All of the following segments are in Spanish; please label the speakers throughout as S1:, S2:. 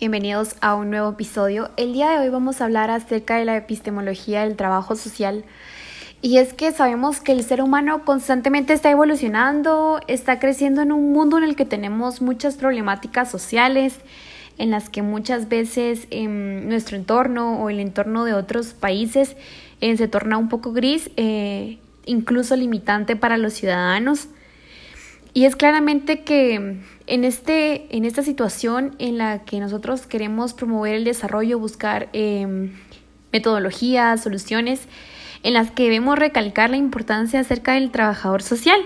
S1: Bienvenidos a un nuevo episodio. El día de hoy vamos a hablar acerca de la epistemología del trabajo social. Y es que sabemos que el ser humano constantemente está evolucionando, está creciendo en un mundo en el que tenemos muchas problemáticas sociales, en las que muchas veces en nuestro entorno o el entorno de otros países eh, se torna un poco gris, eh, incluso limitante para los ciudadanos. Y es claramente que en, este, en esta situación en la que nosotros queremos promover el desarrollo, buscar em, metodologías, soluciones, en las que debemos recalcar la importancia acerca del trabajador social.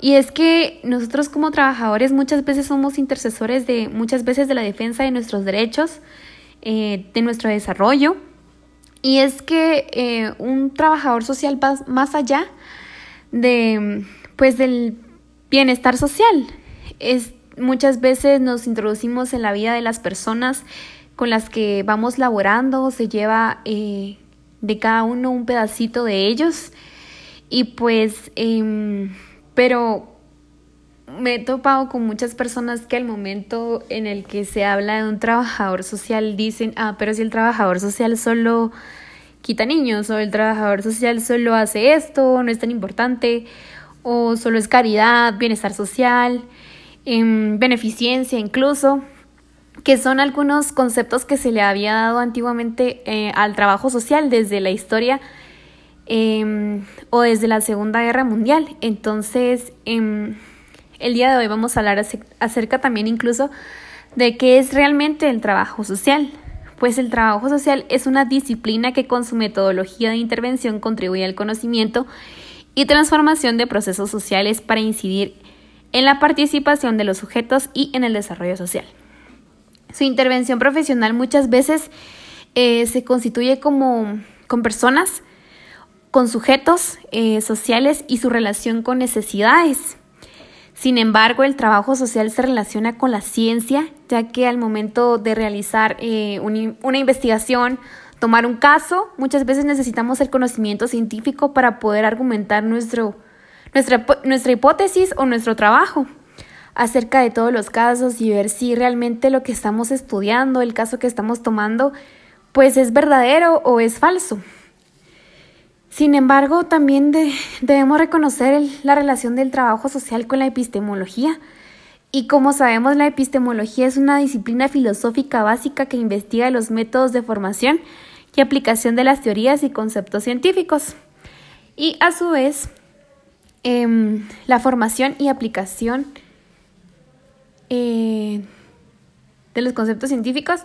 S1: Y es que nosotros como trabajadores muchas veces somos intercesores de muchas veces de la defensa de nuestros derechos, eh, de nuestro desarrollo. Y es que eh, un trabajador social va más allá de pues del bienestar social. Es, muchas veces nos introducimos en la vida de las personas con las que vamos laborando, se lleva eh, de cada uno un pedacito de ellos y pues, em, pero me he topado con muchas personas que al momento en el que se habla de un trabajador social dicen, ah, pero si el trabajador social solo quita niños o el trabajador social solo hace esto, no es tan importante o solo es caridad, bienestar social, em, beneficencia incluso, que son algunos conceptos que se le había dado antiguamente eh, al trabajo social desde la historia em, o desde la Segunda Guerra Mundial. Entonces, em, el día de hoy vamos a hablar acerca también incluso de qué es realmente el trabajo social. Pues el trabajo social es una disciplina que con su metodología de intervención contribuye al conocimiento y transformación de procesos sociales para incidir en la participación de los sujetos y en el desarrollo social. Su intervención profesional muchas veces eh, se constituye como con personas, con sujetos eh, sociales y su relación con necesidades. Sin embargo, el trabajo social se relaciona con la ciencia, ya que al momento de realizar eh, una investigación tomar un caso, muchas veces necesitamos el conocimiento científico para poder argumentar nuestro, nuestra, nuestra hipótesis o nuestro trabajo acerca de todos los casos y ver si realmente lo que estamos estudiando, el caso que estamos tomando, pues es verdadero o es falso. Sin embargo, también debemos reconocer la relación del trabajo social con la epistemología. Y como sabemos, la epistemología es una disciplina filosófica básica que investiga los métodos de formación y aplicación de las teorías y conceptos científicos. Y a su vez, em, la formación y aplicación eh, de los conceptos científicos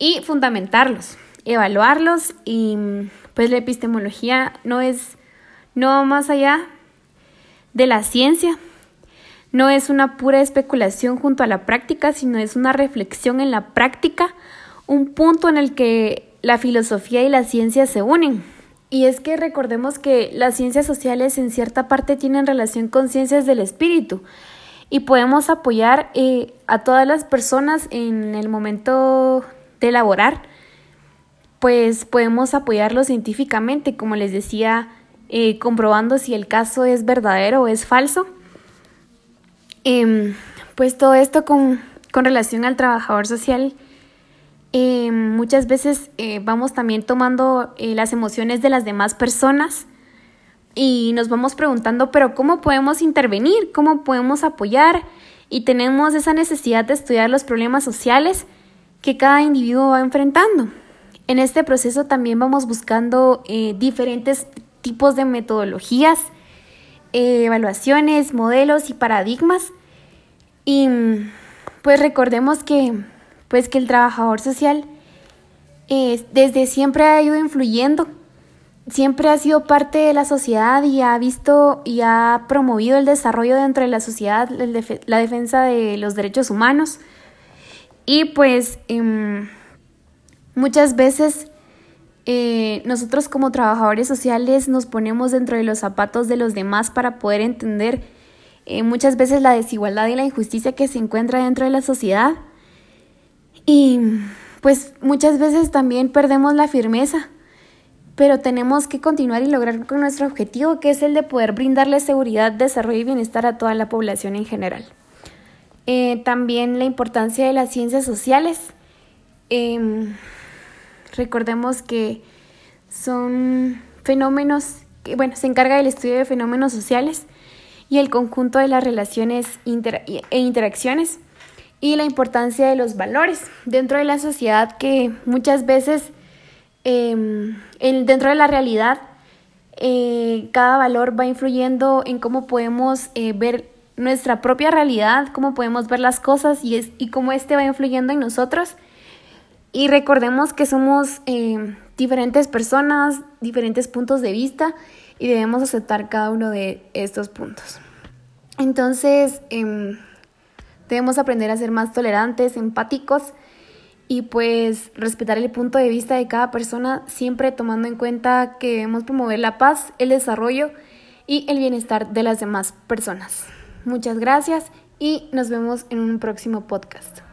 S1: y fundamentarlos, evaluarlos y pues la epistemología no es no más allá de la ciencia, no es una pura especulación junto a la práctica, sino es una reflexión en la práctica, un punto en el que la filosofía y la ciencia se unen. Y es que recordemos que las ciencias sociales en cierta parte tienen relación con ciencias del espíritu y podemos apoyar eh, a todas las personas en el momento de elaborar, pues podemos apoyarlo científicamente, como les decía, eh, comprobando si el caso es verdadero o es falso. Em, pues todo esto con, con relación al trabajador social eh, muchas veces eh, vamos también tomando eh, las emociones de las demás personas y nos vamos preguntando, pero ¿cómo podemos intervenir? ¿Cómo podemos apoyar? Y tenemos esa necesidad de estudiar los problemas sociales que cada individuo va enfrentando. En este proceso también vamos buscando diferentes tipos de metodologías, evaluaciones, modelos y paradigmas. Y pues recordemos que pues que el trabajador social desde siempre ha ido influyendo, siempre ha sido parte de la sociedad y ha visto y ha promovido el desarrollo dentro de la sociedad, la defensa de los derechos humanos. Y pues em, muchas veces eh, nosotros como trabajadores sociales nos ponemos dentro de los zapatos de los demás para poder entender eh, muchas veces la desigualdad y la injusticia que se encuentra dentro de la sociedad. Y pues muchas veces también perdemos la firmeza, pero tenemos que continuar y lograr con nuestro objetivo, que es el de poder brindarle seguridad, desarrollo y bienestar a toda la población en general. Eh, también la importancia de las ciencias sociales, Em, recordemos que son fenómenos, que, bueno, se encarga del estudio de fenómenos sociales y el conjunto de las relaciones e interacciones y la importancia de los valores dentro de la sociedad que muchas veces em, dentro de la realidad eh, cada valor va influyendo en cómo podemos eh, ver nuestra propia realidad, cómo podemos ver las cosas y, es, y cómo este va influyendo en nosotros. Y recordemos que somos em, diferentes personas, diferentes puntos de vista y debemos aceptar cada uno de estos puntos. Entonces, em, debemos aprender a ser más tolerantes, empáticos y pues respetar el punto de vista de cada persona, siempre tomando en cuenta que debemos promover la paz, el desarrollo y el bienestar de las demás personas. Muchas gracias y nos vemos en un próximo podcast.